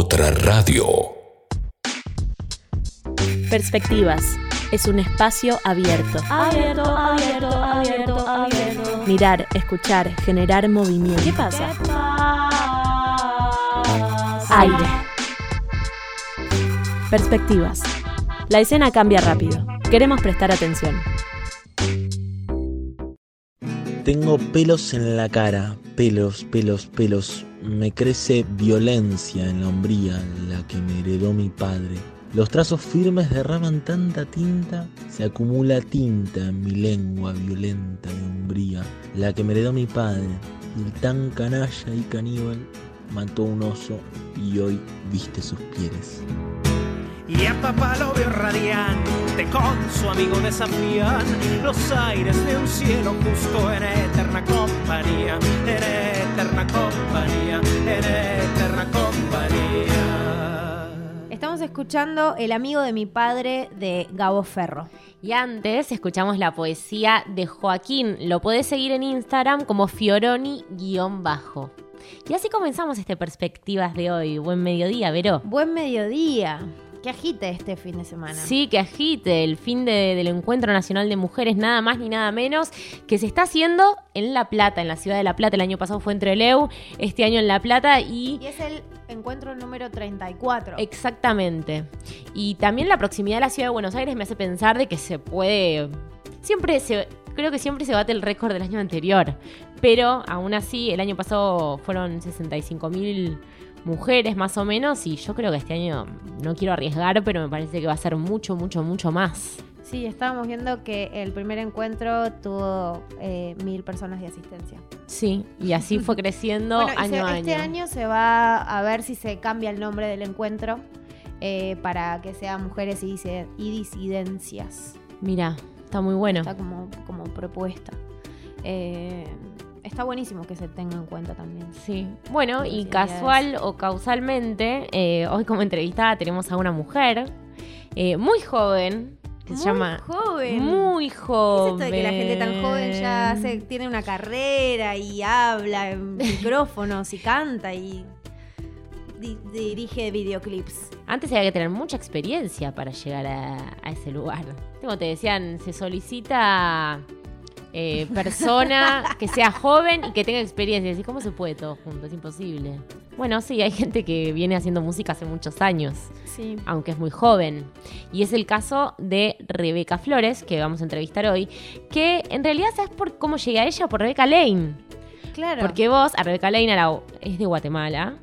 Otra radio. Perspectivas. Es un espacio abierto. Abierto, abierto, abierto, abierto. Mirar, escuchar, generar movimiento. ¿Qué pasa? Aire. Perspectivas. La escena cambia rápido. Queremos prestar atención. Tengo pelos en la cara, pelos, pelos, pelos. Me crece violencia en la hombría, la que me heredó mi padre. Los trazos firmes derraman tanta tinta, se acumula tinta en mi lengua violenta de hombría, la que me heredó mi padre. Y tan canalla y caníbal mató un oso y hoy viste sus pieles. Y a papá lo veo radiante, con su amigo desafían los aires de un cielo justo en eterna compañía, eterna compañía, en eterna compañía. Estamos escuchando El amigo de mi padre de Gabo Ferro. Y antes escuchamos la poesía de Joaquín. Lo podés seguir en Instagram como Fioroni-bajo. Y así comenzamos este Perspectivas de hoy. Buen mediodía, Vero. Buen mediodía. Que agite este fin de semana. Sí, que agite el fin de- del Encuentro Nacional de Mujeres, nada más ni nada menos, que se está haciendo en La Plata, en la ciudad de La Plata. El año pasado fue en Trelew, este año en La Plata y... Y es el encuentro número 34. Exactamente. Y también la proximidad de la ciudad de Buenos Aires me hace pensar de que se puede... Siempre se... Creo que siempre se bate el récord del año anterior. Pero aún así, el año pasado fueron 65 mil mujeres más o menos. Y yo creo que este año no quiero arriesgar, pero me parece que va a ser mucho, mucho, mucho más. Sí, estábamos viendo que el primer encuentro tuvo eh, mil personas de asistencia. Sí, y así fue creciendo Bueno, año se- a año. este año se va a ver si se cambia el nombre del encuentro eh, para que sea Mujeres y, y Disidencias. Mira, está muy bueno. Está como, como propuesta. Eh, está buenísimo que se tenga en cuenta también. Sí. Bueno, y casual o causalmente, eh, hoy como entrevistada tenemos a una mujer eh, muy joven, que se Muy llama... joven. Muy ¿Qué es joven. esto de que la gente tan joven ya hace- tiene una carrera y habla en micrófonos y canta y di- dirige videoclips? Antes había que tener mucha experiencia para llegar a, a ese lugar. Como te decían, se solicita eh, persona que sea joven y que tenga experiencia. ¿Y cómo se puede todo junto? Es imposible. Bueno, sí, hay gente que viene haciendo música hace muchos años. Sí. aunque es muy joven. Y es el caso de Rebeca Flores, que vamos a entrevistar hoy, que en realidad sabes por cómo llegué a ella, por Rebeca Lane. Claro. Porque vos, a Rebeca Lane a la- es de Guatemala,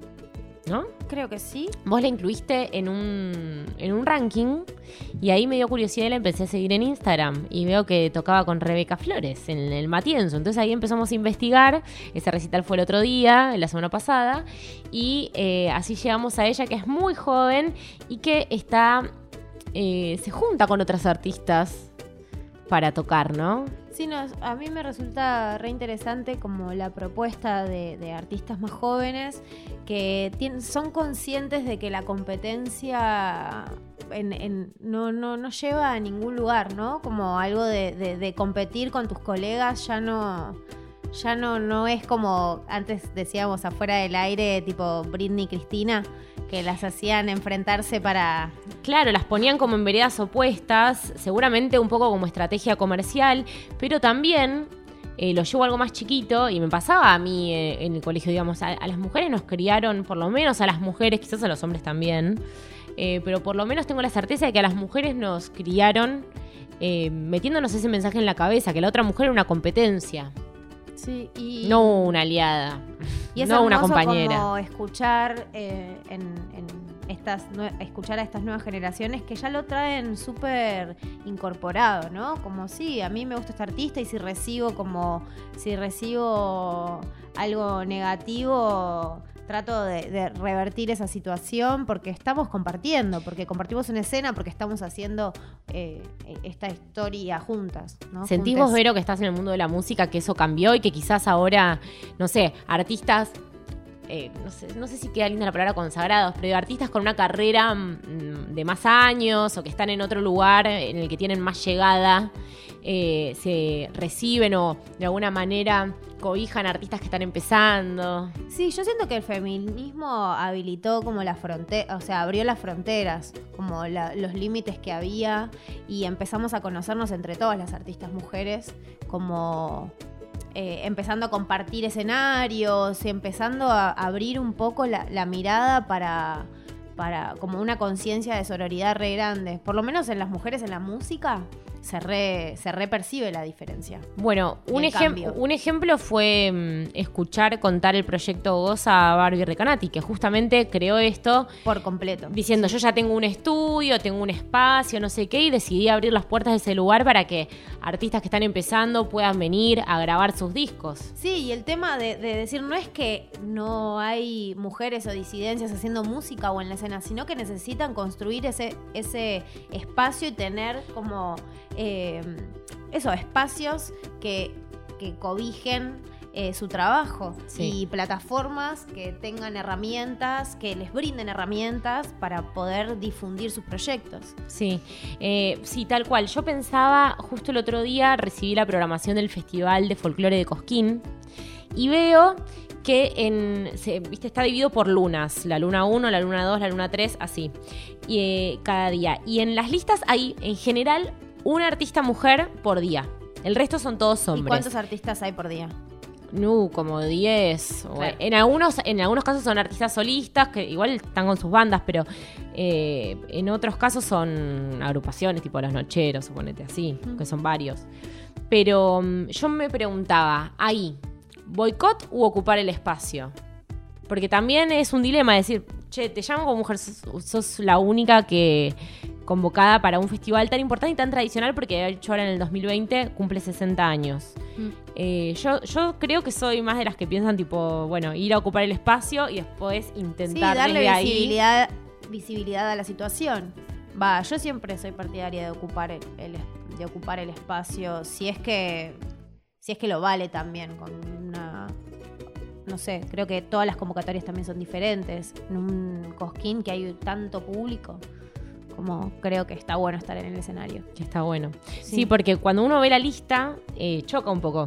¿no? Creo que sí. Vos la incluiste en un, en un ranking y ahí me dio curiosidad y la empecé a seguir en Instagram y veo que tocaba con Rebeca Flores en el Matienzo. Entonces ahí empezamos a investigar. Ese recital fue el otro día, la semana pasada, y eh, así llegamos a ella que es muy joven y que está eh, se junta con otras artistas para tocar, ¿no? Sí, no, a mí me resulta re interesante como la propuesta de, de artistas más jóvenes que tien- son conscientes de que la competencia en- en- no, no, no lleva a ningún lugar, ¿no? Como algo de competir con tus colegas ya no, ya no, no es como antes decíamos afuera del aire, tipo Britney y Cristina, que las hacían enfrentarse para... Claro, las ponían como en veredas opuestas, seguramente un poco como estrategia comercial, pero también eh, lo llevo algo más chiquito y me pasaba a mí eh, en el colegio, digamos, a, a las mujeres nos criaron, por lo menos a las mujeres, quizás a los hombres también, eh, pero por lo menos tengo la certeza de que a las mujeres nos criaron metiéndonos ese mensaje en la cabeza, que la otra mujer era una competencia, Sí, y... no una aliada, Y es no una compañera. como escuchar eh, en, en estas escuchar a estas nuevas generaciones que ya lo traen súper incorporado, ¿no? Como sí, a mí me gusta este artista y si recibo como si recibo algo negativo trato de, de revertir esa situación porque estamos compartiendo, porque compartimos una escena, porque estamos haciendo eh, esta historia juntas. ¿no? ¿Sentís vos, Vero, que estás en el mundo de la música, que eso cambió y que quizás ahora, no sé, artistas, eh, no, sé, no sé si queda linda la palabra consagrados, pero artistas con una carrera mm, de más años o que están en otro lugar en el que tienen más llegada, eh, se reciben o de alguna manera cobijan artistas que están empezando. Sí, yo siento que el feminismo habilitó como la frontera, o sea, abrió las fronteras, como los límites que había y empezamos a conocernos entre todas las artistas mujeres, como eh, empezando a compartir escenarios empezando a abrir un poco la, la mirada para, para como una conciencia de sororidad re grande. Por lo menos en las mujeres en la música se re, se re percibe la diferencia. Bueno, un, el ejem- cambio. un ejemplo fue mm, escuchar contar el proyecto Goza a Barbie Recanati, que justamente creó esto Por completo. diciendo yo ya tengo un estudio, tengo un espacio, no sé qué, y decidí abrir las puertas de ese lugar para que artistas que están empezando puedan venir a grabar sus discos. Sí, y el tema de, de decir no es que no hay mujeres o disidencias haciendo música o en la escena, sino que necesitan construir ese, ese espacio y tener como eh, esos espacios que, que cobijen eh, su trabajo Sí. y plataformas que tengan herramientas, que les brinden herramientas para poder difundir sus proyectos. Sí, eh, sí, tal cual. Yo pensaba, justo el otro día recibí la programación del Festival de Folclore de Cosquín y veo que en, se- ¿viste? está dividido por lunas, la luna 1, la luna 2, la luna 3, así, y, eh, cada día. Y en las listas hay, en general, una artista mujer por día. El resto son todos ¿Y hombres. cuántos artistas hay por día? No, como 10. o- Claro. En, algunos, en algunos casos son artistas solistas que igual están con sus bandas, pero eh, en otros casos son agrupaciones tipo Los Nocheros, suponete así, que son varios. Pero mm, yo me preguntaba, ahí, ¿boicot u ocupar el espacio? Porque también es un dilema decir, che, te llamo como mujer, sos, sos la única que convocada para un festival tan importante y tan tradicional porque de hecho ahora en el 2020 cumple 60 años. Mm. Eh, yo, yo creo que soy más de las que piensan tipo, bueno, ir a ocupar el espacio y después Sí, intentar darle desde ahí. visibilidad, visibilidad a la situación. Va, yo siempre soy partidaria de ocupar el, el- de ocupar el espacio, si es que si es que lo vale también con una no sé, creo que todas las convocatorias también son diferentes. En un cosquín que hay tanto público, como creo que está bueno estar en el escenario. Que está bueno. Sí, Sí. porque cuando uno ve la lista, eh, choca un poco.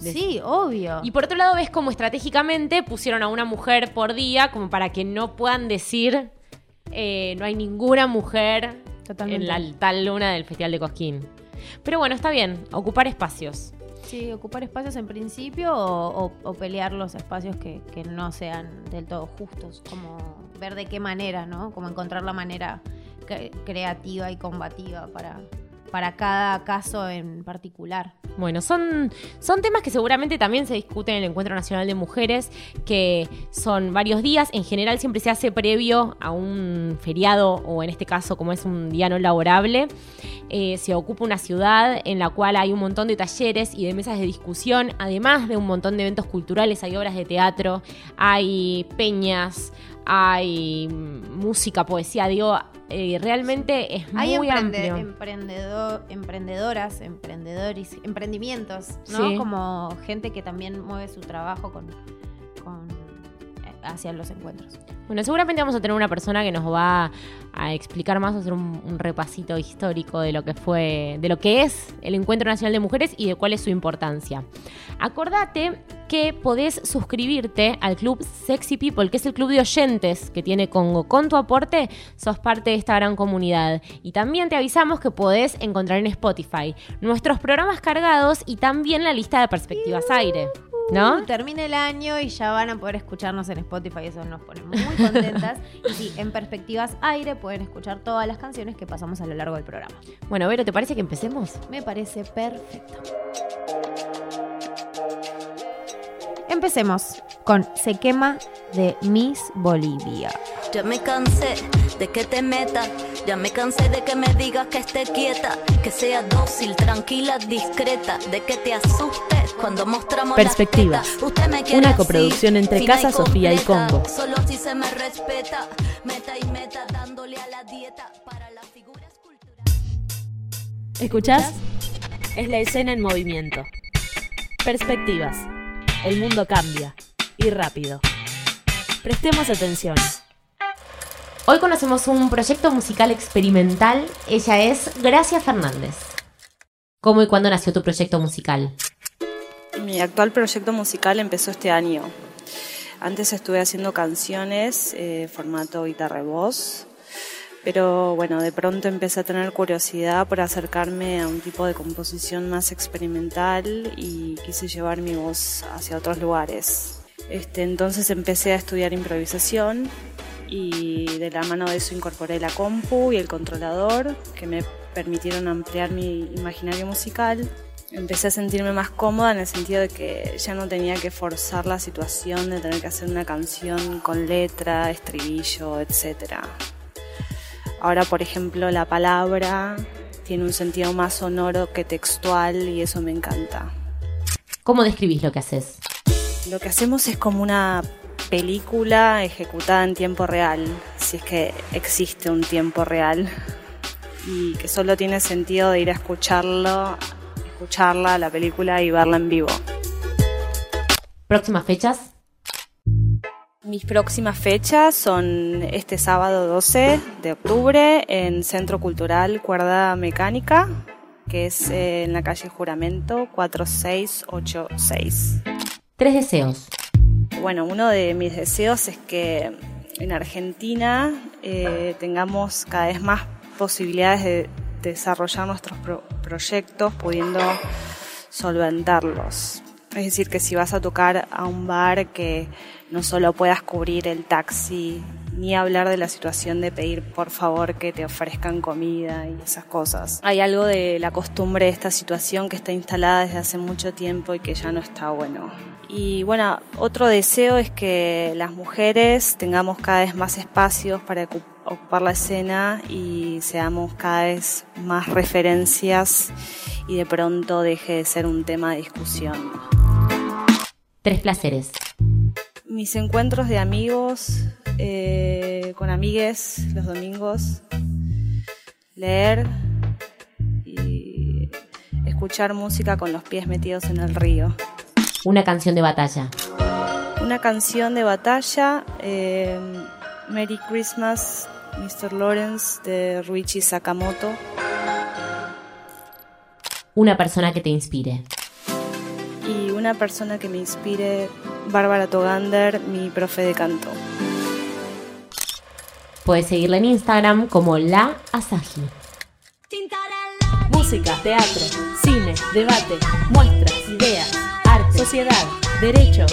De- Sí, obvio. Y por otro lado, ves como estratégicamente pusieron a una mujer por día, como para que no puedan decir eh, no hay ninguna mujer Totalmente. en la tal luna del Festival de Cosquín. Pero bueno, está bien, ocupar espacios. Sí, ocupar espacios en principio o, o- o pelear los espacios que, que no sean del todo justos, como ver de qué manera, ¿no? Como encontrar la manera cre- creativa y combativa para, para cada caso en particular. Bueno, son, son temas que seguramente también se discuten en el Encuentro Nacional de Mujeres, que son varios días. En general siempre se hace previo a un feriado, o en este caso, como es un día no laborable. Eh, se ocupa una ciudad en la cual hay un montón de talleres y de mesas de discusión, además de un montón de eventos culturales, hay obras de teatro, hay peñas, hay música, poesía, digo, eh, realmente es Hay muy emprende- amplio. emprendedor, emprendedoras, emprendedores, emprendimientos, ¿no? Sí. Como gente que también mueve su trabajo con, hacia los encuentros. Bueno, seguramente vamos a tener una persona que nos va a explicar más, hacer un, un repasito histórico de lo que fue, de lo que es el Encuentro Nacional de Mujeres y de cuál es su importancia. Acordate que podés suscribirte al club Sexy People, que es el club de oyentes que tiene Congo. Con tu aporte sos parte de esta gran comunidad. Y también te avisamos que podés encontrar en Spotify nuestros programas cargados y también la lista de perspectivas aire. ¿No? Termina el año y ya van a poder escucharnos en Spotify, eso nos pone muy contentas. y sí, en Perspectivas Aire pueden escuchar todas las canciones que pasamos a lo largo del programa. Bueno, Vero, ¿te parece que empecemos? Me parece perfecto. Empecemos con Se quema de Miss Bolivia. Ya me cansé de que te metas, ya me cansé de que me digas que esté quieta, que sea dócil, tranquila, discreta, de que te asustes cuando mostramos las Perspectivas. tetas. Usted me quiere Una así, coproducción entre fina y Casa Sofía y Congo. Solo así se me respeta, meta y meta dándole a la dieta para la figura escultural. ¿Escuchás? Es la escena en movimiento. Perspectivas. El mundo cambia. Y rápido. Prestemos atención. Hoy conocemos un proyecto musical experimental. Ella es Gracia Fernández. ¿Cómo y cuándo nació tu proyecto musical? Mi actual proyecto musical empezó este año. Antes estuve haciendo canciones, eh, formato guitarra y voz, pero bueno, de pronto empecé a tener curiosidad por acercarme a un tipo de composición más experimental y quise llevar mi voz hacia otros lugares. Este, entonces empecé a estudiar improvisación y de la mano de eso incorporé la compu y el controlador que me permitieron ampliar mi imaginario musical. Empecé a sentirme más cómoda en el sentido de que ya no tenía que forzar la situación de tener que hacer una canción con letra, estribillo, etc. Ahora, por ejemplo, la palabra tiene un sentido más sonoro que textual y eso me encanta. ¿Cómo describís lo que haces? Lo que hacemos es como una película ejecutada en tiempo real, si es que existe un tiempo real y que solo tiene sentido de ir a escucharlo, escucharla, la película y verla en vivo. ¿Próximas fechas? Mis próximas fechas son este sábado 12 de octubre en Centro Cultural Cuerda Mecánica, que es eh, en la calle Juramento 4686. Tres deseos. Bueno, uno de mis deseos es que en Argentina eh, tengamos cada vez más posibilidades de desarrollar nuestros proyectos pudiendo solventarlos. Es decir, que si vas a tocar a un bar que no solo puedas cubrir el taxi, ni hablar de la situación de pedir por favor que te ofrezcan comida y esas cosas. Hay algo de la costumbre de esta situación que está instalada desde hace mucho tiempo y que ya no está bueno. Y bueno, otro deseo es que las mujeres tengamos cada vez más espacios para ocupar la escena y seamos cada vez más referencias y de pronto deje de ser un tema de discusión. Tres placeres. Mis encuentros de amigos, eh, con amigues los domingos, leer y escuchar música con los pies metidos en el río. Una canción de batalla. Una canción de batalla, eh, Merry Christmas, Mr. Lawrence de Ruichi Sakamoto. Una persona que te inspire. Y una persona que me inspire, Bárbara Togander, mi profe de canto. Puedes seguirla en Instagram como La Asahi. Música, teatro, cine, debate, muestras, ideas sociedad, derechos,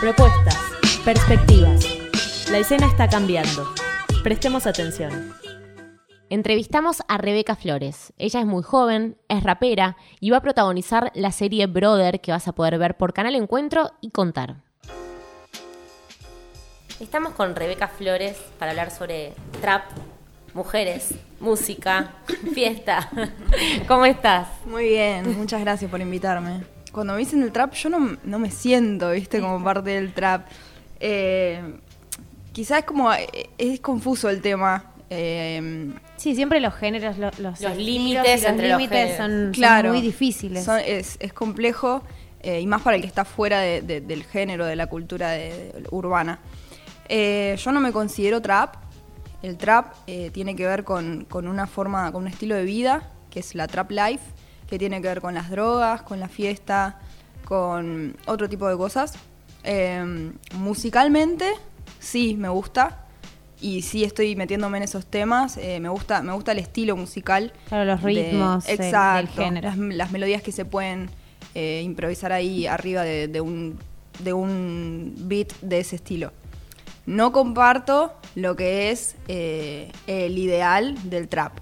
propuestas, perspectivas. La escena está cambiando. Prestemos atención. Entrevistamos a Rebeca Flores. Ella es muy joven, es rapera y va a protagonizar la serie Brother que vas a poder ver por Canal Encuentro y contar. Estamos con Rebeca Flores para hablar sobre trap, mujeres, música, fiesta. ¿Cómo estás? Muy bien, muchas gracias por invitarme cuando me dicen el trap, yo no, me siento, viste, como parte del trap. Eh, quizás es como, eh, es confuso el tema. Eh, sí, siempre los géneros, los, los, límites entre los límites son, muy difíciles. es, complejo y más para el que está fuera del género, de la cultura urbana. yo no me considero trap. El trap tiene que ver con, con, una forma, con un estilo de vida, que es la trap life que tiene que ver con las drogas, con la fiesta, con otro tipo de cosas. Em, musicalmente, sí, me gusta. Y sí estoy metiéndome en esos temas. Eh, me gusta, me gusta el estilo musical. Claro, los ritmos. exacto. género. Las, melodías que se pueden eh, improvisar ahí arriba de, un, de un beat de ese estilo. No comparto lo que es eh, el ideal del trap.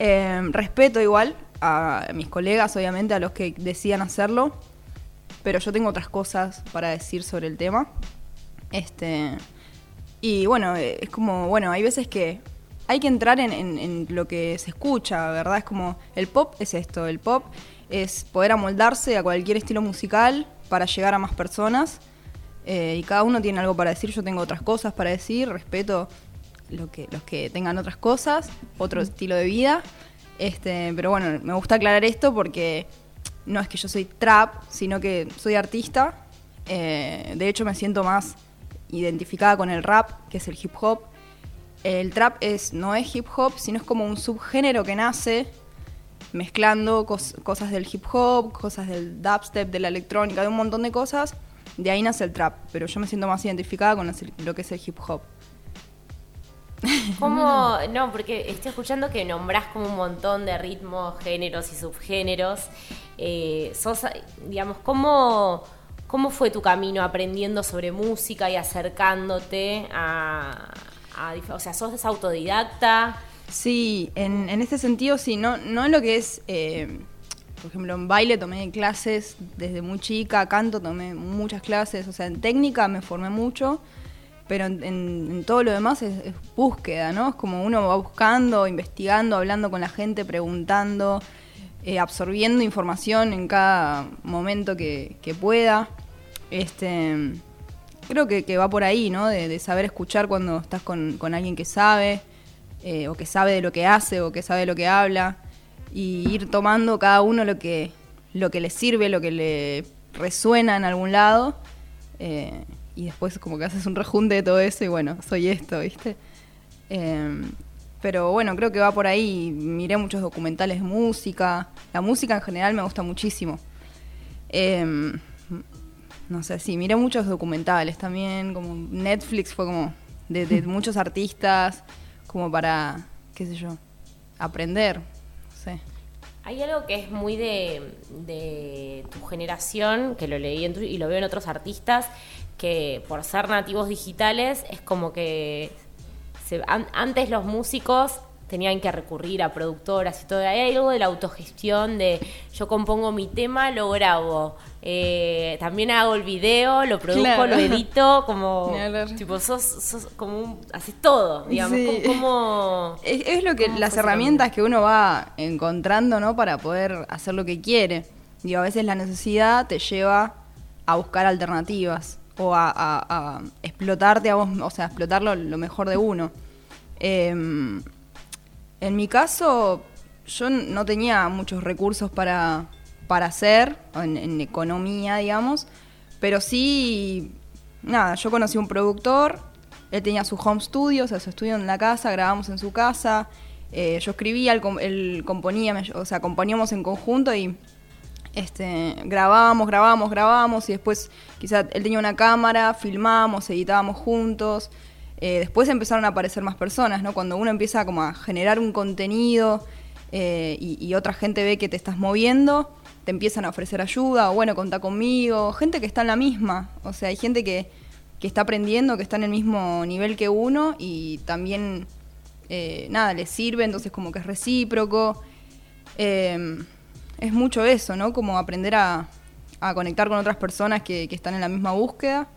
Em, respeto igual a mis colegas, obviamente, a los que decidan hacerlo, pero yo tengo otras cosas para decir sobre el tema. Este, y bueno, es como, bueno, hay veces que hay que entrar en, lo que se escucha, ¿verdad? Es como, el pop es esto, el pop es poder amoldarse a cualquier estilo musical para llegar a más personas. Eh, y cada uno tiene algo para decir, yo tengo otras cosas para decir, respeto lo que, los que tengan otras cosas, otro estilo de vida. Este, pero bueno, me gusta aclarar esto porque no es que yo soy trap, sino que soy artista. Eh, de hecho, me siento más identificada con el rap, que es el hip hop. El trap es, no es hip hop, sino es como un subgénero que nace mezclando cos- cosas del hip hop, cosas del dubstep, de la electrónica, de un montón de cosas. De ahí nace el trap, pero yo me siento más identificada con lo que es el hip hop. ¿Cómo? No, porque estoy escuchando que nombrás como un montón de ritmos, géneros y subgéneros. Eh, sos, digamos, ¿cómo, ¿cómo fue tu camino aprendiendo sobre música y acercándote a... o sea, ¿sos autodidacta? Sí, en, en este sentido sí, no, no en lo que es, eh, por ejemplo, en baile tomé clases desde muy chica, canto tomé muchas clases, o sea, en técnica me formé mucho, pero en, todo lo demás es, búsqueda, ¿no? Es como uno va buscando, investigando, hablando con la gente, preguntando, eh, absorbiendo información en cada momento que pueda. Este, creo que, va por ahí, ¿no? De, saber escuchar cuando estás con, alguien que sabe, eh, o que sabe de lo que hace, o que sabe de lo que habla, y ir tomando cada uno lo que, lo que le sirve, lo que le resuena en algún lado, eh, y después como que haces un rejunte de todo eso y bueno, soy esto, ¿viste? Eh, pero bueno, creo que va por ahí. Miré muchos documentales música. La música en general me gusta muchísimo. Eh, no sé, sí, miré muchos documentales también, como Netflix fue como de, de muchos artistas, como para, qué sé yo, aprender, no sé. Hay algo que es muy de, de tu generación, que lo leí en tu- y lo veo en otros artistas, que por ser nativos digitales es como que se- an- antes los músicos tenían que recurrir a productoras y todo. Hay algo de la autogestión, de yo compongo mi tema, lo grabo. eh, también hago el video, lo produzco, Claro. lo edito, como tipo sos, sos como un, haces todo, digamos, Sí. como, como- Es, es lo que ¿Cómo las herramientas que uno va encontrando, ¿no? Para poder hacer lo que quiere. Digo, a veces la necesidad te lleva a buscar alternativas o a, a- a explotarte a vos, o sea, explotar lo, mejor de uno. Em, en mi caso, yo no tenía muchos recursos para, para hacer, en, economía, digamos, pero sí, nada, yo conocí un productor, él tenía su home studio, o sea, su estudio en la casa, grabamos en su casa, eh, yo escribía, él, com- él componía, o sea, componíamos en conjunto y este, grabábamos, grabábamos, grabábamos y después quizá él tenía una cámara, filmábamos, editábamos juntos. Eh, después empezaron a aparecer más personas, ¿no? Cuando uno empieza como a generar un contenido eh, y, otra gente ve que te estás moviendo, te empiezan a ofrecer ayuda o bueno, contá conmigo. Gente que está en la misma, o sea, hay gente que, que está aprendiendo, que está en el mismo nivel que uno y también, eh, nada, les sirve, entonces como que es recíproco. Eh, es mucho eso, ¿no? Como aprender a, a conectar con otras personas que, que están en la misma búsqueda.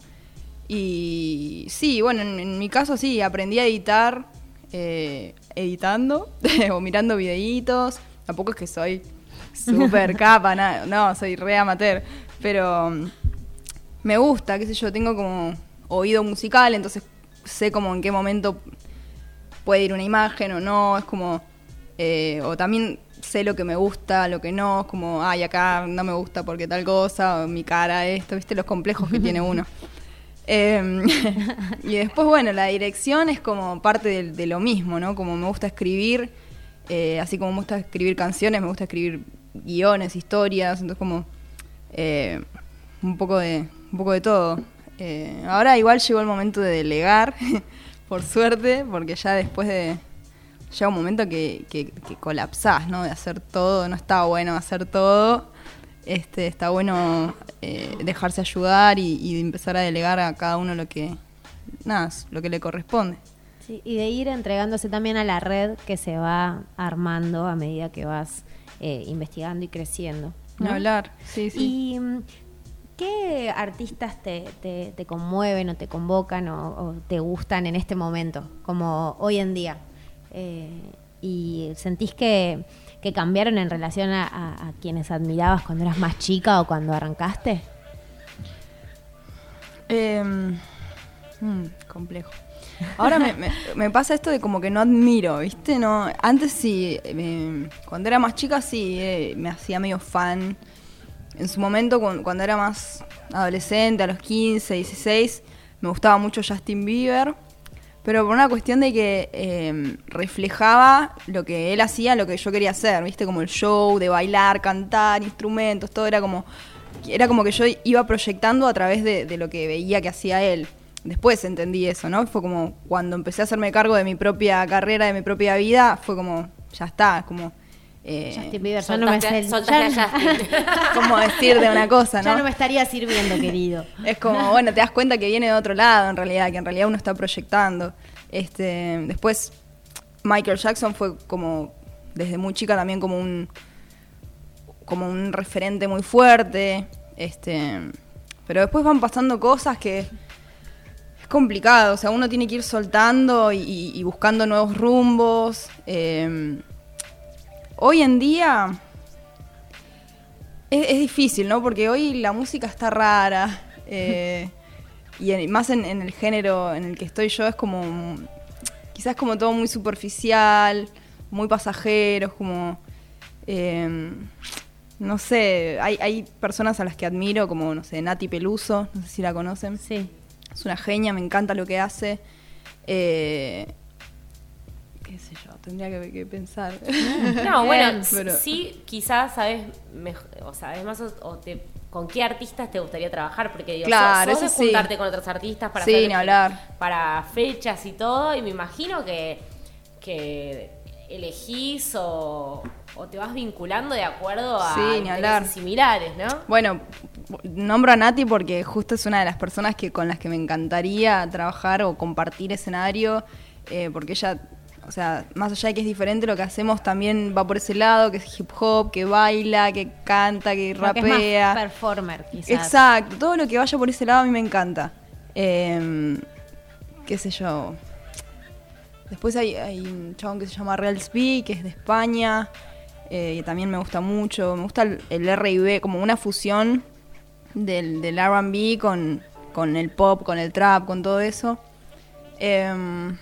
Y sí, bueno, en, en mi caso sí, aprendí a editar eh, editando o mirando videitos. Tampoco es que soy súper capa, na- no, soy re amateur. Pero mm, me gusta, qué sé yo, tengo como oído musical, entonces sé como en qué momento puede ir una imagen o no, es como, eh, o también sé lo que me gusta, lo que no, es como, ay, acá no me gusta porque tal cosa, o mi cara, esto, viste, los complejos que tiene uno. Eh, y después, bueno, la dirección es como parte de, de lo mismo, ¿no? Como me gusta escribir, eh, así como me gusta escribir canciones, me gusta escribir guiones, historias, entonces como eh, un poco de un poco de todo. Eh, ahora igual llegó el momento de delegar, por suerte, porque ya después de llega un momento que, que, que colapsás, ¿no? De hacer todo, no está bueno hacer todo. Este, está bueno eh, dejarse ayudar y, y empezar a delegar a cada uno lo que nada, lo que le corresponde. Sí, y de ir entregándose también a la red que se va armando a medida que vas eh, investigando y creciendo. ¿no? hablar, sí, sí. ¿Y mm, qué artistas te, te- te conmueven o te convocan o, o te gustan en este momento, como hoy en día? Eh, ¿Y sentís que, que cambiaron en relación a, quienes admirabas cuando eras más chica o cuando arrancaste? Em, mm, complejo. Ahora me, me- pasa esto de como que no admiro, ¿viste? No, antes sí, em, cuando era más chica sí, eh, me hacía medio fan. En su momento, cu- cuando era más adolescente, a los 15, 16, me gustaba mucho Justin Bieber. Pero por una cuestión de que eh, reflejaba lo que él hacía, lo que yo quería hacer, ¿viste? Como el show, de bailar, cantar, instrumentos, todo era como, era como que yo iba proyectando a través de, de lo que veía que hacía él. Después entendí eso, ¿no? Fue como cuando empecé a hacerme cargo de mi propia carrera, de mi propia vida, fue como, ya está, como... eh, Justin Bieber, ya no me ya- Justin. como decir de una cosa, Ya ¿no? no me estaría sirviendo, querido. Es como, bueno, te das cuenta que viene de otro lado, en realidad, que en realidad uno está proyectando. Este, después, Michael Jackson fue como, desde muy chica también como un, como un referente muy fuerte. Este, pero después van pasando cosas que es complicado, o sea, uno tiene que ir soltando y, y- y buscando nuevos rumbos. Eh, hoy en día es, es difícil, ¿no? Porque hoy la música está rara. eh, y en- más en, en el género en el que estoy yo es como. Quizás como todo muy superficial, muy pasajeros, como. eh, no sé, hay, hay personas a las que admiro, como, no sé, Nati Peluso, no sé si la conocen. Sí. Es una genia, me encanta lo que hace. Eh, qué sé yo, tendría que, que pensar. No, bueno, Pero- sí, quizás sabes, mej- o sabes más o, o te, con qué artistas te gustaría trabajar, porque digo, Claro, sos, sos eso de sí. juntarte con otros artistas para Sí, hacer- ni hablar. para fechas y todo, y me imagino que, que elegís o, o te vas vinculando de acuerdo a Sí, similares, ¿no? Bueno, nombro a Nati porque justo es una de las personas que con las que me encantaría trabajar o compartir escenario, eh, porque ella, o sea, más allá de que es diferente, lo que hacemos también va por ese lado, que es hip hop, que baila, que canta, que Como que es más rapea. performer, quizás. Exacto, todo lo que vaya por ese lado a mí me encanta. Eh, qué sé yo. Después hay, hay un chabón que se llama Real Speak, que es de España, eh, que también me gusta mucho. Me gusta el, el R&B, como una fusión del, del R&B con, con el pop, con el trap, con todo eso. Em,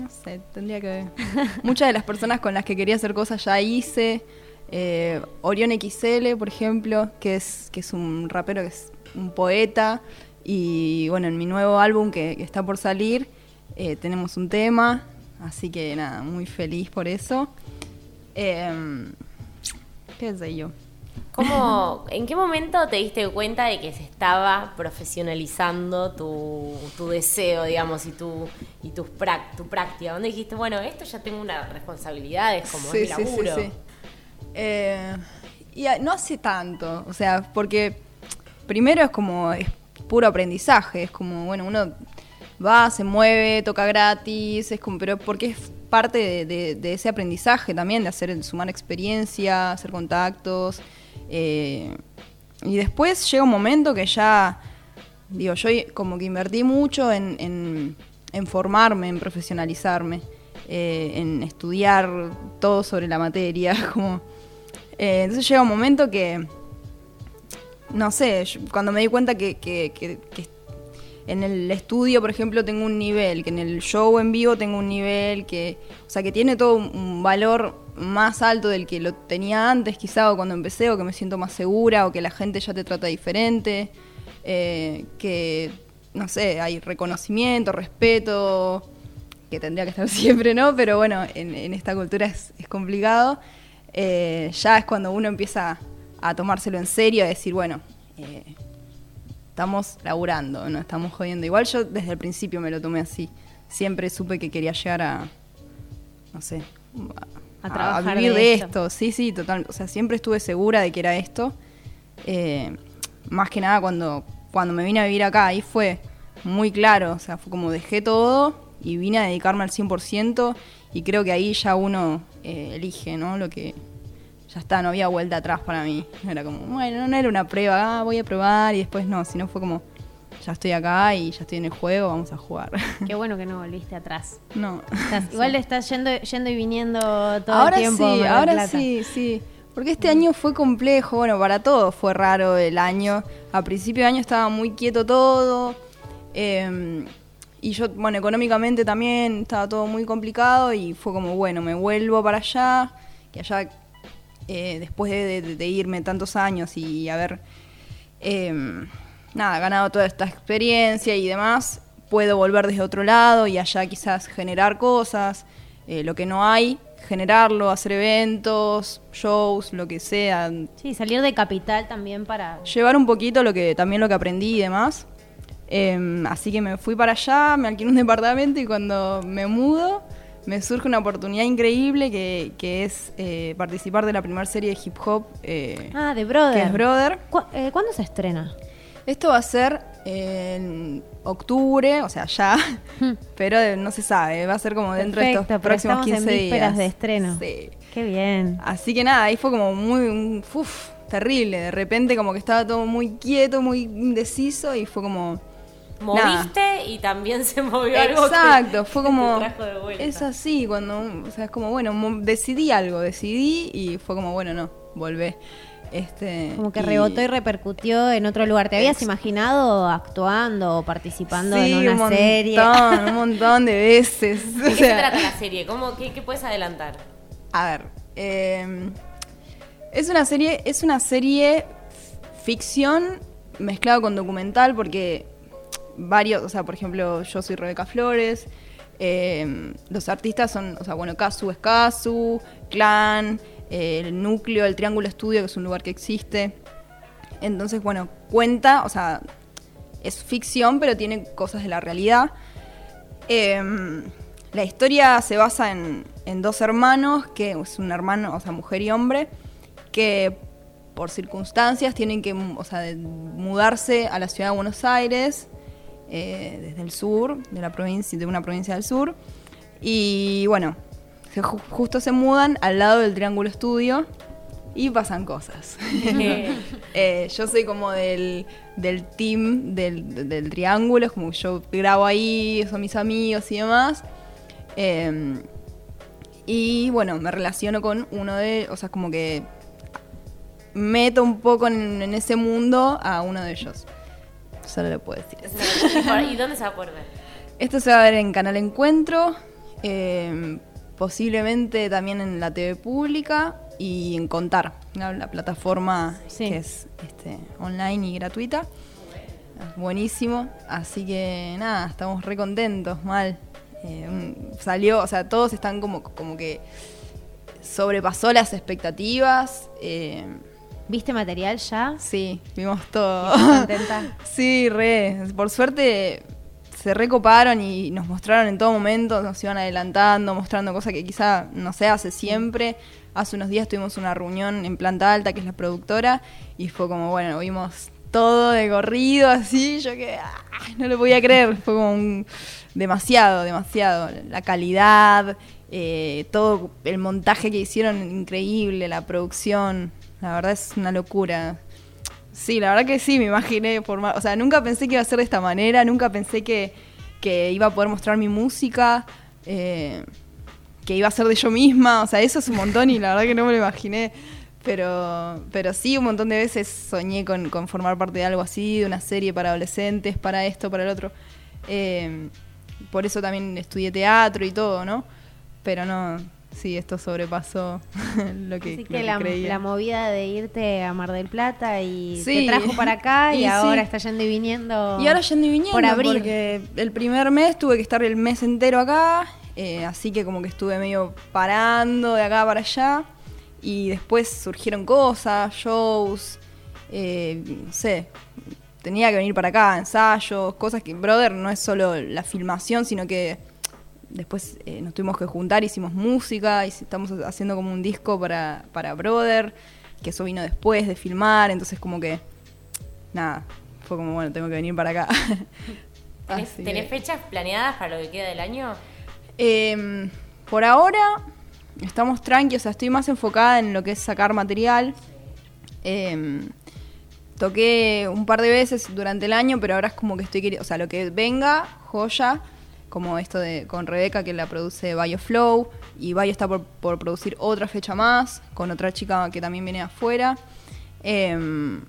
no sé, tendría que... Muchas de las personas con las que quería hacer cosas ya hice. Eh, Orión XL, por ejemplo, que es, que es un rapero, que es un poeta. Y bueno, en mi nuevo álbum que, que está por salir, eh, tenemos un tema. Así que nada, muy feliz por eso. Em, ¿Qué sé yo? ¿Cómo, ¿En qué momento te diste cuenta de que se estaba profesionalizando tu, tu deseo, digamos, y tu, y tus prac- tu práctica? ¿Dónde dijiste, bueno, esto ya tengo una responsabilidad, es como es mi laburo? Eh, y no hace tanto, o sea, porque primero es como, es puro aprendizaje, es como, bueno, uno va, se mueve, toca gratis, es como, pero porque es parte de, de- de ese aprendizaje también, de hacer, sumar experiencia, hacer contactos. Eh, y después llega un momento que ya, digo, yo como que invertí mucho en, en- formarme, en profesionalizarme, eh, en estudiar todo sobre la materia, como... eh, entonces llega un momento que, no sé, cuando me di cuenta que- que- que en el estudio, por ejemplo, tengo un nivel, que en el show en vivo tengo un nivel, que, o sea, que tiene todo un, valor más alto del que lo tenía antes, quizá, o cuando empecé, o que me siento más segura, o que la gente ya te trata diferente, eh, que, no sé, hay reconocimiento, respeto, que tendría que estar siempre, ¿no? Pero bueno, en, esta cultura es, es complicado. Eh, ya es cuando uno empieza a tomárselo en serio, a decir, bueno, eh, estamos laburando, no estamos jodiendo. Igual yo desde el principio me lo tomé así. Siempre supe que quería llegar a, no sé, A trabajar vivir de de, esto. esto. Sí, sí, total. O sea, siempre estuve segura de que era esto. Eh, más que nada cuando, cuando me vine a vivir acá, ahí fue muy claro. O sea, fue como dejé todo y vine a dedicarme al 100% y creo que ahí ya uno eh, elige, ¿no? Lo que, ya está, no había vuelta atrás para mí. No Era como, bueno, no era una prueba, ah, voy a probar y después no, sino fue como, ya estoy acá y ya estoy en el juego, vamos a jugar. Qué bueno que no volviste atrás. no. Estás- igual estás yendo, yendo y viniendo todo ahora el tiempo. sí, ahora Plata. sí, sí. Porque este año fue complejo, bueno, para todos fue raro el año. A principio de año estaba muy quieto todo. eh, y yo, bueno, económicamente también estaba todo muy complicado y fue como, bueno, me vuelvo para allá, que allá, eh, después de, de- de irme tantos años y haber, eh, nada, ganado toda esta experiencia y demás, puedo volver desde otro lado y allá quizás generar cosas, eh, lo que no hay, generarlo, hacer eventos, shows, lo que sea, Sí, salir de capital también para... llevar un poquito lo que también lo que aprendí y demás. Em, así que me fui para allá, me alquilé un departamento y cuando me mudo me surge una oportunidad increíble que, que es eh, participar de la primera serie de hip hop eh, Ah, de Brother. que es Brother. Cu- eh, ¿Cuándo se estrena? Esto va a ser en octubre, o sea, ya, pero eh, no se sabe, va a ser como dentro de estos pero próximos estamos en 15 vísperas días. de estreno. Sí. Qué bien. Así que nada, ahí fue como muy, uf, terrible. De repente como que estaba todo muy quieto, muy indeciso y fue como... nada. Moviste y también se movió algo. que Exacto, fue te como... trajo de vuelta. Es así, cuando... O sea, es como, bueno, decidí algo, decidí y fue como, bueno, no, volvé. Este, Como que rebotó y repercutió en otro lugar. ¿Te habías imaginado actuando o participando Sí, en un una montón, serie? un montón de veces. ¿De o qué se sea, trata la serie? ¿Cómo, qué, qué puedes adelantar? A ver, eh, es una serie, es una serie ficción mezclado con documental porque varios, o sea, por ejemplo, yo soy Rebeca Flores, eh, los artistas son, o sea, bueno, Kazu es Kazu, Clan, eh, el núcleo, el Triángulo Estudio, que es un lugar que existe. Entonces, bueno, cuenta, o sea, es ficción, pero tiene cosas de la realidad. Em, la historia se basa en, en dos hermanos, que es un hermano, o sea, mujer y hombre, que por circunstancias tienen que o sea, mudarse a la ciudad de Buenos Aires, eh, desde el sur, de, la provincia, de una provincia del sur. Y bueno, se ju- justo se mudan al lado del Triángulo Estudio y pasan cosas. Eh, yo soy como del, del team del, del triángulo, es como que yo grabo ahí, son mis amigos y demás. Eh, y bueno, me relaciono con uno de, o sea, como que meto un poco en, en ese mundo a uno de ellos. Solo lo puedo decir. ¿Y dónde se va a poder ver? Esto se va a ver en Canal Encuentro, eh, posiblemente también en la TV pública y en Contar, la, la plataforma Sí. que es este, online y gratuita. Buenísimo, así que nada, estamos re contentos, mal. Eh, un- salió, o sea, todos están como, como que sobrepasó las expectativas. eh, ¿Viste material ya? sí, vimos todo. ¿Estás contenta? Sí, re. Por suerte se recoparon y nos mostraron en todo momento, nos iban adelantando, mostrando cosas que quizá no se hace siempre. Hace unos días tuvimos una reunión en planta alta, que es la productora, y fue como, bueno, vimos todo de corrido así, yo que no lo podía creer, fue como un- demasiado, demasiado. La calidad, eh, todo el montaje que hicieron, increíble, la producción, la verdad es una locura. Sí, la verdad que sí, me imaginé formar. O sea, nunca pensé que iba a ser de esta manera, nunca pensé que, que iba a poder mostrar mi música, eh, que iba a ser de yo misma. O sea, eso es un montón y la verdad que no me lo imaginé. Pero, pero sí, un montón de veces soñé con, con formar parte de algo así, de una serie para adolescentes, para esto, para el otro. Eh, por eso también estudié teatro y todo, ¿no? Pero no, sí, esto sobrepasó lo que, Así lo que que la, creía. la movida de irte a Mar del Plata y Sí. te trajo para acá y, Y ahora sí. está yendo y viniendo. Y ahora yendo y viniendo, Por abrir. porque el primer mes tuve que estar el mes entero acá, eh, así que como que estuve medio parando de acá para allá. Y después surgieron cosas, shows, eh, no sé, tenía que venir para acá, ensayos, cosas que, brother, no es solo la filmación, sino que después eh, nos tuvimos que juntar, hicimos música, y estamos haciendo como un disco para, para Brother, que eso vino después de filmar, entonces como que, nada, fue como, bueno, tengo que venir para acá. ¿Tenés, fechas planeadas para lo que queda del año? Em, por ahora estamos tranquilos, o sea, estoy más enfocada en lo que es sacar material. Em, toqué un par de veces durante el año, pero ahora es como que estoy queriendo, o sea, lo que venga, joya, como esto de con Rebeca que la produce Bioflow y Bio está por, por producir otra fecha más con otra chica que también viene afuera. Em,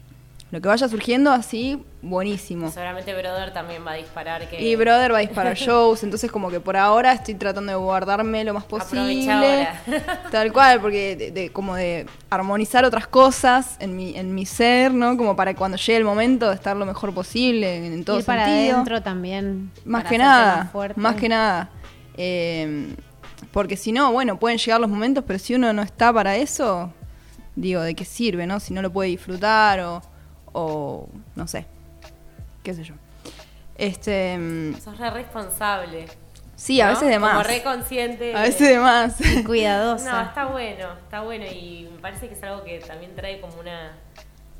Lo que vaya surgiendo así, buenísimo. Seguramente Brother también va a disparar que... Y Brother va a disparar shows, entonces como que por ahora estoy tratando de guardarme lo más posible. Aprovecha Tal cual, porque de, de- como de armonizar otras cosas en mi, en mi ser, ¿no? Como para cuando llegue el momento de estar lo mejor posible en, en todo Ir para sentido. adentro también. Más para que nada, más que nada. Eh, porque si no, bueno, pueden llegar los momentos, pero si uno no está para eso, digo, ¿de qué sirve, no? Si no lo puede disfrutar o, o no sé, qué sé yo. Este, mm, Sos re responsable. sí, a ¿no? veces de Como más. re consciente. A veces de más. Cuidadosa. No, está bueno, está bueno y me parece que es algo que también trae como una,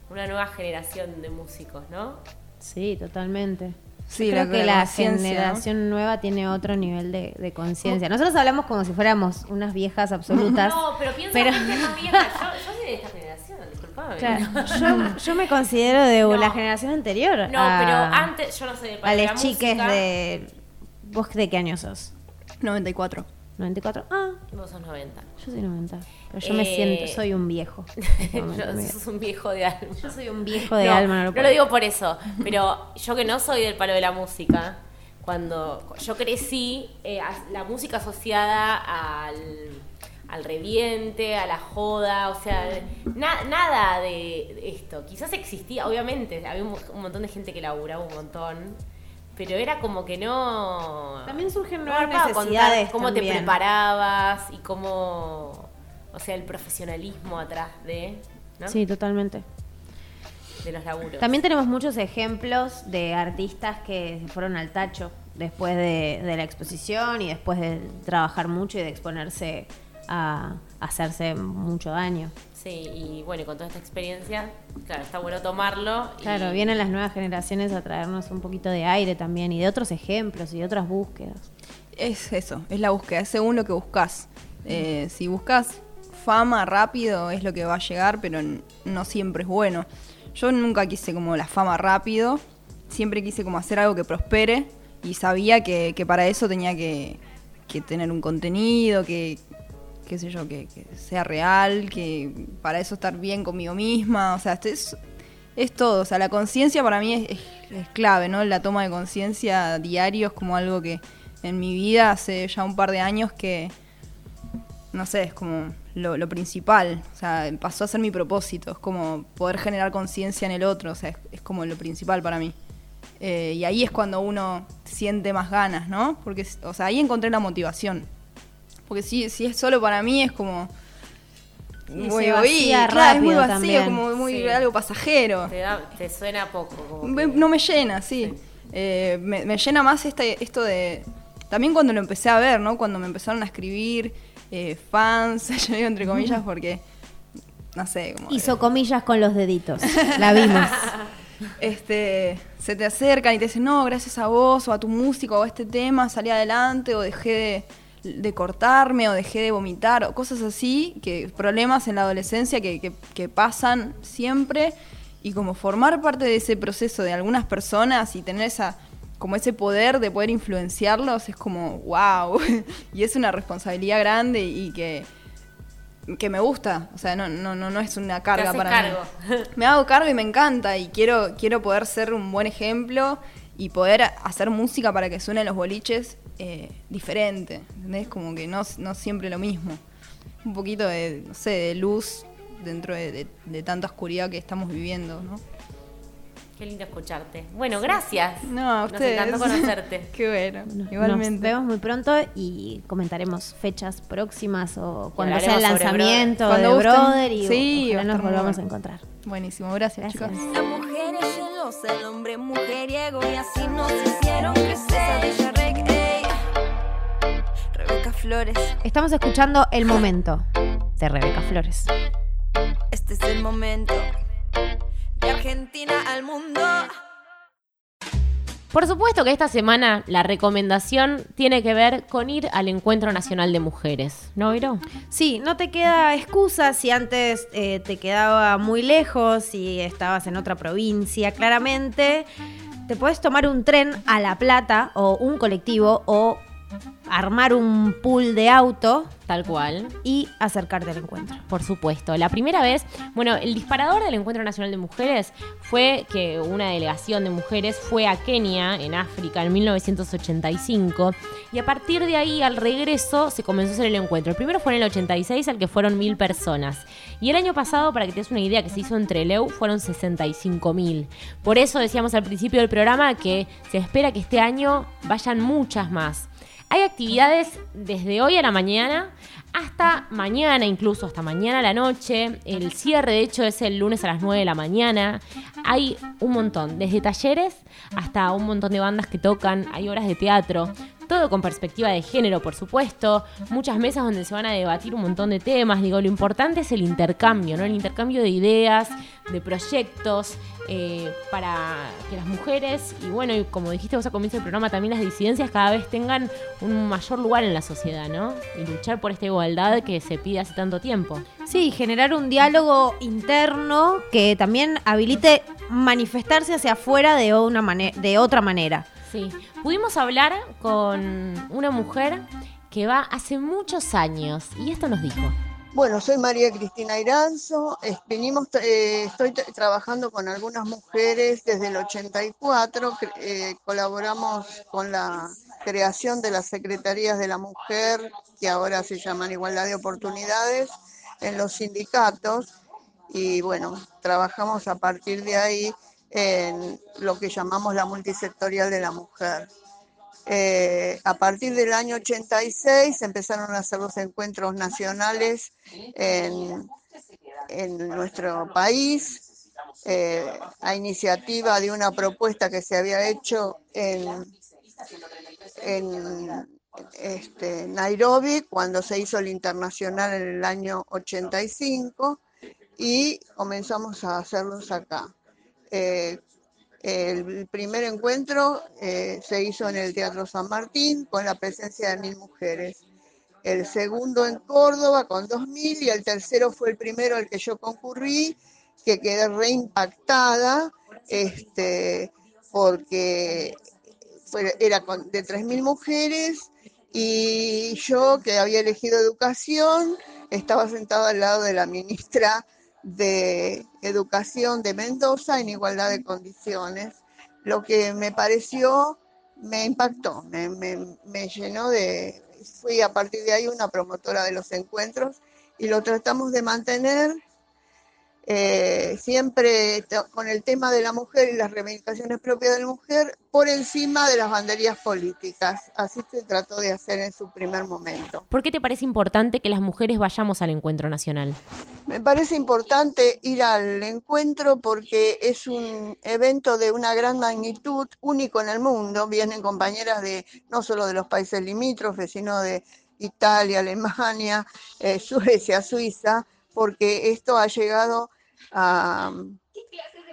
una nueva generación de músicos, ¿no? Sí, totalmente. Sí, Yo creo la- que la la conciencia, generación nueva tiene otro nivel de, de conciencia. Nosotros hablamos como si fuéramos unas viejas absolutas. No, pero piensa gente más vieja. Yo, yo soy de esta Claro, yo, yo me considero de No. la generación anterior. No, a- pero antes yo no soy de A palo de las la chiques de. ¿Vos de qué año sos? 94. ¿94? Ah, Vos sos 90. yo soy 90. Pero yo me Eh, siento, soy un viejo. este Yo, sos un viejo de alma. Yo soy un viejo de no, alma, no lo no puedo. lo digo por eso, pero yo que no soy del palo de la música, cuando yo crecí, eh, la música asociada al, al reviente, a la joda, o sea, na- nada de esto. Quizás existía, obviamente, había un, un montón de gente que laburaba un montón, pero era como que no... También surgen no nuevas contar necesidades Cómo te preparabas y cómo... O sea, el profesionalismo atrás de... ¿no? Sí, totalmente. De los laburos. También tenemos muchos ejemplos de artistas que se fueron al tacho después de, de la exposición y después de trabajar mucho y de exponerse a, hacerse mucho daño. Sí, y bueno, y con toda esta experiencia, claro, está bueno tomarlo. y- Claro, vienen las nuevas generaciones a traernos un poquito de aire también y de otros ejemplos y de otras búsquedas. Es eso, es la búsqueda, es según lo que buscas. Eh, si buscas fama rápido es lo que va a llegar, pero no siempre es bueno. Yo nunca quise como la fama rápido, siempre quise como hacer algo que prospere y sabía que, que para eso tenía que, que tener un contenido, que qué sé yo, que, que sea real, que para eso estar bien conmigo misma, o sea, es, es todo, o sea, la conciencia para mí es, es- es clave, ¿no? La toma de conciencia diario es como algo que en mi vida hace ya un par de años que, no sé, es como lo, lo principal, o sea, pasó a ser mi propósito, es como poder generar conciencia en el otro, o sea, es, es como lo principal para mí. Eh, y ahí es cuando uno siente más ganas, ¿no? Porque, o sea, ahí encontré la motivación. Porque si, si es solo para mí es como... Voy, vacía claro, es muy vacío, también. como muy Sí. algo pasajero. Te, da- te suena poco. Como Me- que- no me llena, sí. Eh, me, me llena más este, esto de... También cuando lo empecé a ver, ¿no? Cuando me empezaron a escribir eh, fans, yo digo entre comillas porque, no sé, como... Hizo comillas con los deditos. La vimos. este, se te acercan y te dicen, no, gracias a vos o a tu música o a este tema salí adelante o dejé de, de cortarme o dejé de vomitar o cosas así, que problemas en la adolescencia que, que- que pasan siempre y como formar parte de ese proceso de algunas personas y tener esa como ese poder de poder influenciarlos es como wow y es una responsabilidad grande y que que me gusta, o sea, no, no, no, no es una carga para cargo. mí. Me hago cargo y me encanta y quiero, quiero poder ser un buen ejemplo y poder hacer música para que suenen los boliches eh, diferente, ¿entendés? Como que no, no siempre lo mismo. Un poquito de, no sé, de luz dentro de, de- de tanta oscuridad que estamos viviendo, ¿no? Qué lindo escucharte. Bueno, gracias. No, a Nos ustedes. encantó conocerte. Qué bueno, Nos igualmente. vemos muy pronto y comentaremos fechas próximas o cuando sea el lanzamiento Brother. de. Brother y Sí, ojalá nos volvamos a encontrar. Buenísimo, gracias, Gracias. chicos. La mujer es celosa, el hombre mujeriego y así nos hicieron crecer. Pesadilla reggae, Rebeca Flores, Estamos escuchando El Momento de Rebeca Flores. este es el momento. De Argentina al mundo. Por supuesto que esta semana la recomendación tiene que ver con ir al Encuentro Nacional de Mujeres. ¿No, Viro? Sí, no te queda excusa si antes eh, te quedaba muy lejos, si estabas en otra provincia, claramente. Te puedes tomar un tren a La Plata o un colectivo o armar un pool de auto Tal cual. y acercarte al encuentro. Por supuesto. La primera vez, bueno, el disparador del Encuentro Nacional de Mujeres fue que una delegación de mujeres fue a Kenia, en África, en 1985. Y a partir de ahí, al regreso, se comenzó a hacer el encuentro. El primero fue en el 86, al que fueron mil personas. Y el año pasado, para que te des una idea, que se hizo entre Leu, fueron 65 mil. Por eso decíamos al principio del programa que se espera que este año vayan muchas más. Hay actividades desde hoy a la mañana hasta mañana, incluso hasta mañana a la noche. El cierre, de hecho, es el lunes a las 9 de la mañana. Hay un montón, desde talleres hasta un montón de bandas que tocan, hay horas de teatro. Todo con perspectiva de género, por supuesto. Muchas mesas donde se van a debatir un montón de temas. Digo, lo importante es el intercambio, ¿no? El intercambio de ideas, de proyectos, eh, para que las mujeres, y bueno, y como dijiste vos al comienzo del programa, también las disidencias cada vez tengan un mayor lugar en la sociedad, ¿no? Y luchar por esta igualdad que se pide hace tanto tiempo. Sí, generar un diálogo interno que también habilite manifestarse hacia afuera de, una de otra manera. Sí. Pudimos hablar con una mujer que va hace muchos años y esto nos dijo. Bueno, soy María Cristina Iranzo. Venimos, eh, estoy tra- trabajando con algunas mujeres desde el 84. cre- eh, colaboramos con la creación de las Secretarías de la Mujer, que ahora se llaman Igualdad de Oportunidades, en los sindicatos. Y bueno, trabajamos a partir de ahí en lo que llamamos la multisectorial de la mujer. Eh, a partir del año 86 se empezaron a hacer los encuentros nacionales en, nuestro país, eh, a iniciativa de una propuesta que se había hecho en, en este, Nairobi cuando se hizo el internacional en el año 85 y comenzamos a hacerlos acá. Eh, el primer encuentro eh, se hizo en el Teatro San Martín con la presencia de mil mujeres. El segundo en Córdoba con dos mil y el tercero fue el primero al que yo concurrí, que quedé reimpactada, este, porque fue- era con- de tres mil mujeres y yo que había elegido educación estaba sentada al lado de la ministra de Educación de Mendoza en igualdad de condiciones, lo que me pareció, me impactó, me, me- me llenó de, fui a partir de ahí una promotora de los encuentros y lo tratamos de mantener eh, siempre con el tema de la mujer y las reivindicaciones propias de la mujer por encima de las banderías políticas. Así se trató de hacer en su primer momento. ¿Por qué te parece importante que las mujeres vayamos al encuentro nacional? Me parece importante ir al encuentro porque es un evento de una gran magnitud, único en el mundo. Vienen compañeras de no solo de los países limítrofes, sino de Italia, Alemania, eh, Suecia, Suiza, porque esto ha llegado a,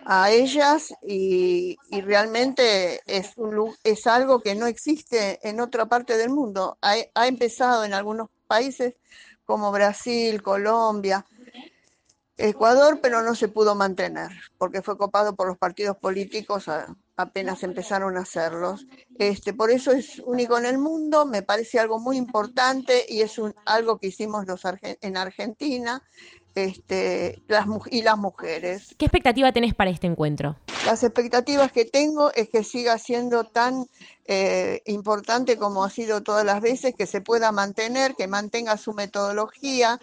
a ellas y, y realmente es, un es algo que no existe en otra parte del mundo. Ha, ha empezado en algunos países como Brasil, Colombia, Ecuador, pero no se pudo mantener porque fue copado por los partidos políticos a- apenas empezaron a hacerlos. Este, por eso es único en el mundo, me parece algo muy importante y es un, algo que hicimos los en Argentina este, las, y las mujeres. ¿Qué expectativa tenés para este encuentro? Las expectativas que tengo es que siga siendo tan eh, importante como ha sido todas las veces, que se pueda mantener, que mantenga su metodología,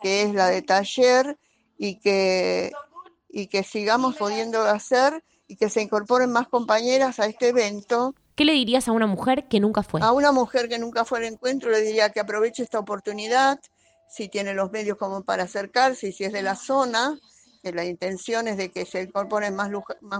que es la de taller, y que, y que sigamos pudiendo hacer y que se incorporen más compañeras a este evento. ¿Qué le dirías a una mujer que nunca fue? A una mujer que nunca fue al encuentro le diría que aproveche esta oportunidad, si tiene los medios como para acercarse y si es de la zona, que la intención es de que se incorporen más,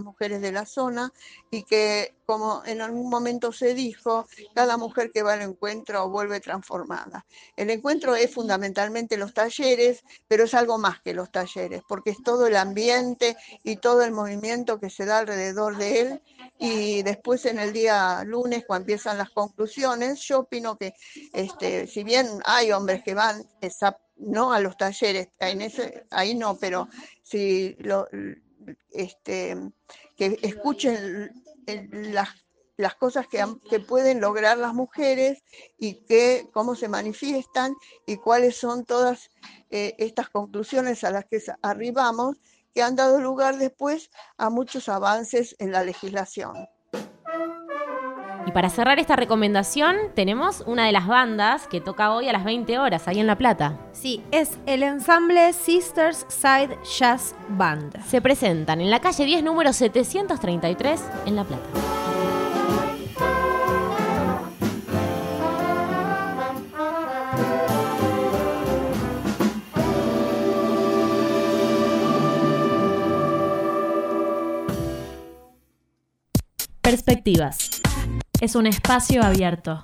mujeres de la zona y que, como en algún momento se dijo, cada mujer que va al encuentro vuelve transformada. El encuentro es fundamentalmente los talleres, pero es algo más que los talleres, porque es todo el ambiente y todo el movimiento que se da alrededor de él. Y después en el día lunes, cuando empiezan las conclusiones, yo opino que este, si bien hay hombres que van esa- no a los talleres, en ese, ahí no, pero si lo, este, que escuchen las las cosas que, que, pueden lograr las mujeres y que, cómo se manifiestan y cuáles son todas eh, estas conclusiones a las que arribamos que han dado lugar después a muchos avances en la legislación. Y para cerrar esta recomendación, tenemos una de las bandas que toca hoy a las 20 horas, ahí en La Plata. Sí, es el ensamble Sisters Side Jazz Band. Se presentan en la calle 10, número 733, en La Plata. Perspectivas es un espacio abierto.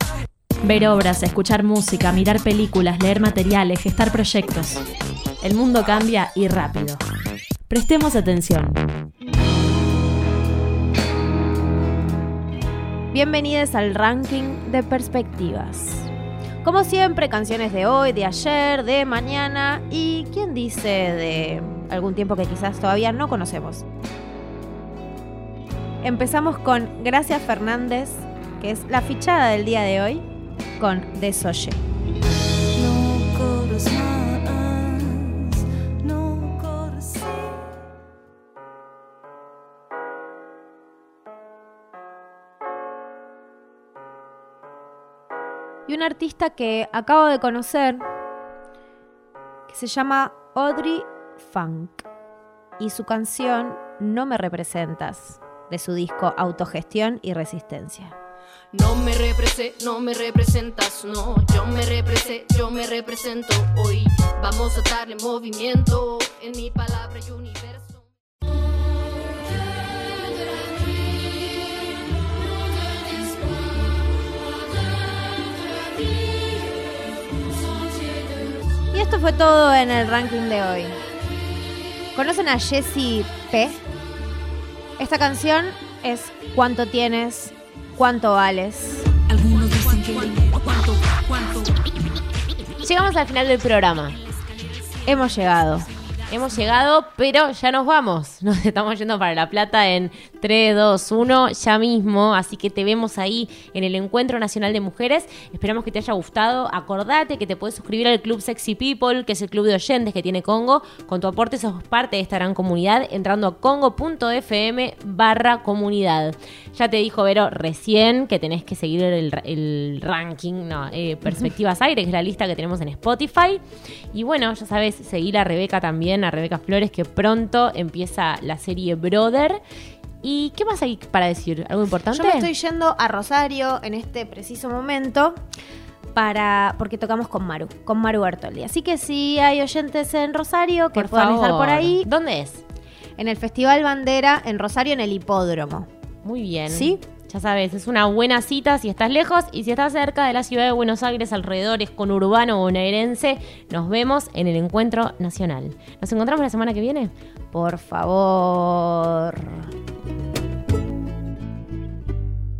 Ver obras, escuchar música, mirar películas, leer materiales, gestar proyectos. El mundo cambia y rápido. Prestemos atención. Bienvenidos al ranking de perspectivas. Como siempre, canciones de hoy, de ayer, de mañana y quién dice de algún tiempo que quizás todavía no conocemos. Empezamos con Gracias Fernández que es la fichada del día de hoy con Desoye. Y un artista que acabo de conocer, que se llama Audrey Funk, y su canción No me representas, de su disco Autogestión y Resistencia. No me represento, no me representas, no. Yo me represento, yo me represento hoy. Vamos a darle movimiento en mi palabra y universo. Y esto fue todo en el ranking de hoy. ¿Conocen a Jessie P? Esta canción es ¿Cuánto tienes? ¿Cuánto vales? Llegamos al final del programa. Hemos llegado. Hemos llegado, pero ya nos vamos. Nos estamos yendo para La Plata en 3, 2, 1, ya mismo. Así que te vemos ahí en el Encuentro Nacional de Mujeres. Esperamos que te haya gustado. Acordate que te puedes suscribir al Club Sexy People, que es el club de oyentes que tiene Congo. Con tu aporte sos parte de esta gran comunidad entrando a congo.fm barra comunidad. Ya te dijo Vero recién que tenés que seguir el, ranking, no, eh, Perspectivas Aire, que es la lista que tenemos en Spotify. Y bueno, ya sabes, seguir a Rebeca también a Rebeca Flores, que pronto empieza la serie Brother. ¿Y qué más hay para decir? ¿Algo importante? Yo me estoy yendo a Rosario en este preciso momento para porque tocamos con Maru, con Maru Bertoldi. Así que si hay oyentes en Rosario que puedan estar por ahí. ¿Dónde es? En el Festival Bandera en Rosario en el hipódromo. Muy bien. ¿Sí? Ya sabes, es una buena cita si estás lejos y si estás cerca de la ciudad de Buenos Aires, alrededores, con urbano bonaerense, nos vemos en el encuentro nacional. ¿Nos encontramos la semana que viene? Por favor.